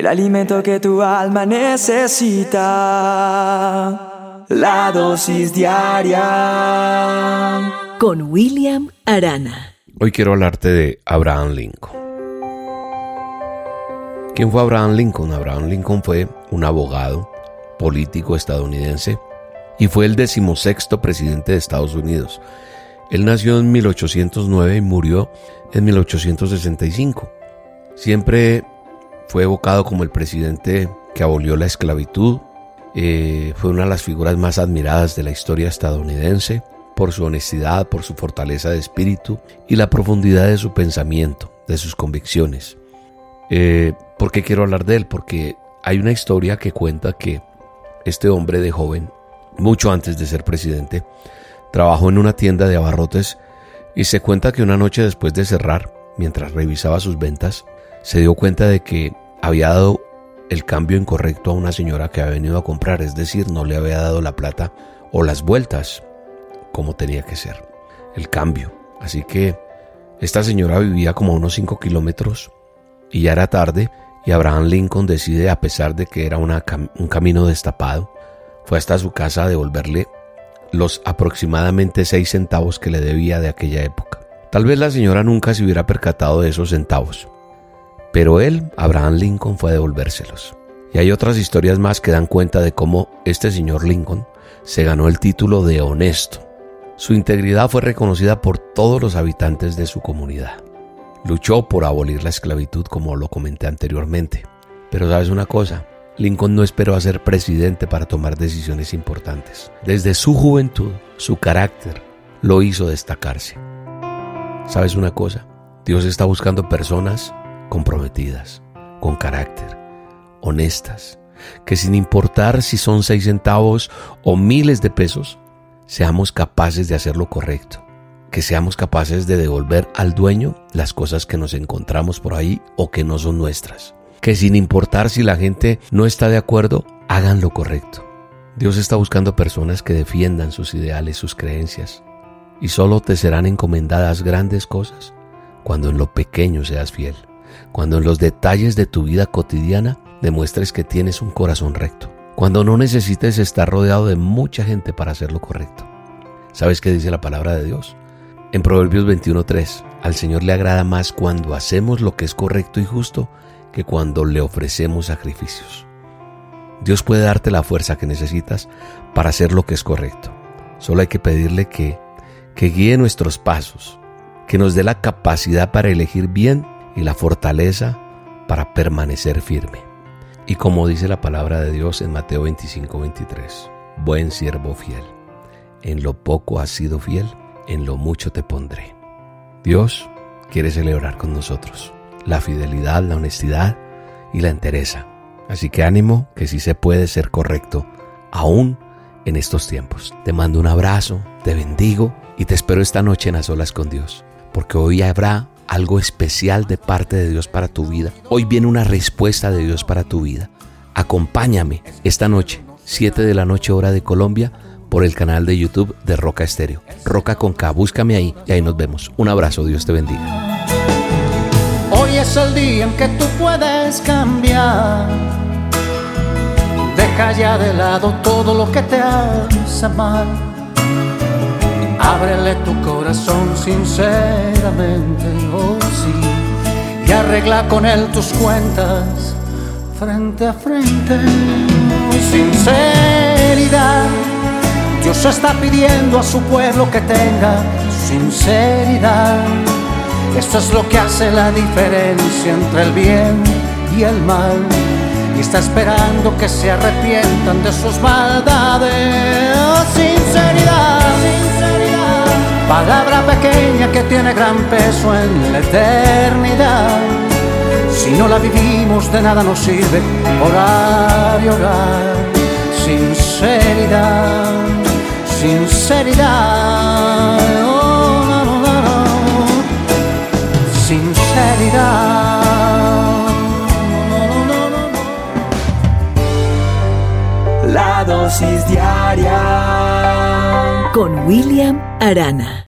el alimento que tu alma necesita. La dosis diaria. Con William Arana. Hoy quiero hablarte de Abraham Lincoln. ¿Quién fue Abraham Lincoln? Abraham Lincoln fue un abogado político estadounidense y fue el decimosexto presidente de Estados Unidos. Él nació en 1809 y murió en 1865. Siempre fue evocado como el presidente que abolió la esclavitud. Eh, fue una de las figuras más admiradas de la historia estadounidense por su honestidad, por su fortaleza de espíritu y la profundidad de su pensamiento, de sus convicciones. Eh, ¿Por qué quiero hablar de él? Porque hay una historia que cuenta que este hombre de joven, mucho antes de ser presidente, trabajó en una tienda de abarrotes y se cuenta que una noche después de cerrar, mientras revisaba sus ventas, se dio cuenta de que había dado el cambio incorrecto a una señora que había venido a comprar, es decir, no le había dado la plata o las vueltas como tenía que ser, el cambio. Así que esta señora vivía como unos 5 kilómetros y ya era tarde y Abraham Lincoln decide, a pesar de que era un camino destapado, fue hasta su casa a devolverle los aproximadamente 6 centavos que le debía de aquella época. Tal vez la señora nunca se hubiera percatado de esos centavos, pero él, Abraham Lincoln, fue a devolvérselos. Y hay otras historias más que dan cuenta de cómo este señor Lincoln se ganó el título de honesto. Su integridad fue reconocida por todos los habitantes de su comunidad. Luchó por abolir la esclavitud como lo comenté anteriormente. Pero sabes una cosa, Lincoln no esperó a ser presidente para tomar decisiones importantes. Desde su juventud, su carácter lo hizo destacarse. ¿Sabes una cosa? Dios está buscando personas comprometidas, con carácter, honestas, que sin importar si son seis centavos o miles de pesos, seamos capaces de hacer lo correcto, que seamos capaces de devolver al dueño las cosas que nos encontramos por ahí o que no son nuestras, que sin importar si la gente no está de acuerdo, hagan lo correcto. Dios está buscando personas que defiendan sus ideales, sus creencias, y solo te serán encomendadas grandes cosas cuando en lo pequeño seas fiel cuando en los detalles de tu vida cotidiana demuestres que tienes un corazón recto, cuando no necesites estar rodeado de mucha gente para hacer lo correcto. ¿Sabes qué dice la palabra de Dios? En Proverbios 21.3, al Señor le agrada más cuando hacemos lo que es correcto y justo que cuando le ofrecemos sacrificios. Dios puede darte la fuerza que necesitas para hacer lo que es correcto. Solo hay que pedirle que, que guíe nuestros pasos, que nos dé la capacidad para elegir bien y la fortaleza para permanecer firme. Y como dice la palabra de Dios en Mateo 25, 23, buen siervo fiel, en lo poco has sido fiel, en lo mucho te pondré. Dios quiere celebrar con nosotros la fidelidad, la honestidad y la entereza. Así que ánimo que si se puede ser correcto, aún en estos tiempos. Te mando un abrazo, te bendigo y te espero esta noche en las olas con Dios, porque hoy habrá algo especial de parte de Dios para tu vida. Hoy viene una respuesta de Dios para tu vida. Acompáñame esta noche, 7 de la noche hora de Colombia, por el canal de YouTube de Roca Estéreo. Roca con K, búscame ahí y ahí nos vemos. Un abrazo, Dios te bendiga. Hoy es el día en que tú puedes cambiar. Deja ya de lado todo lo que te hace mal Ábrele tu corazón sinceramente, oh sí, y arregla con él tus cuentas frente a frente. Sinceridad, Dios está pidiendo a su pueblo que tenga sinceridad. Esto es lo que hace la diferencia entre el bien y el mal. Y está esperando que se arrepientan de sus maldades. Sinceridad palabra pequeña que tiene gran peso en la eternidad. Si no la vivimos de nada nos sirve orar y orar. Sinceridad, sinceridad, oh, no, no, no, sinceridad. La dosis diaria con William Arana.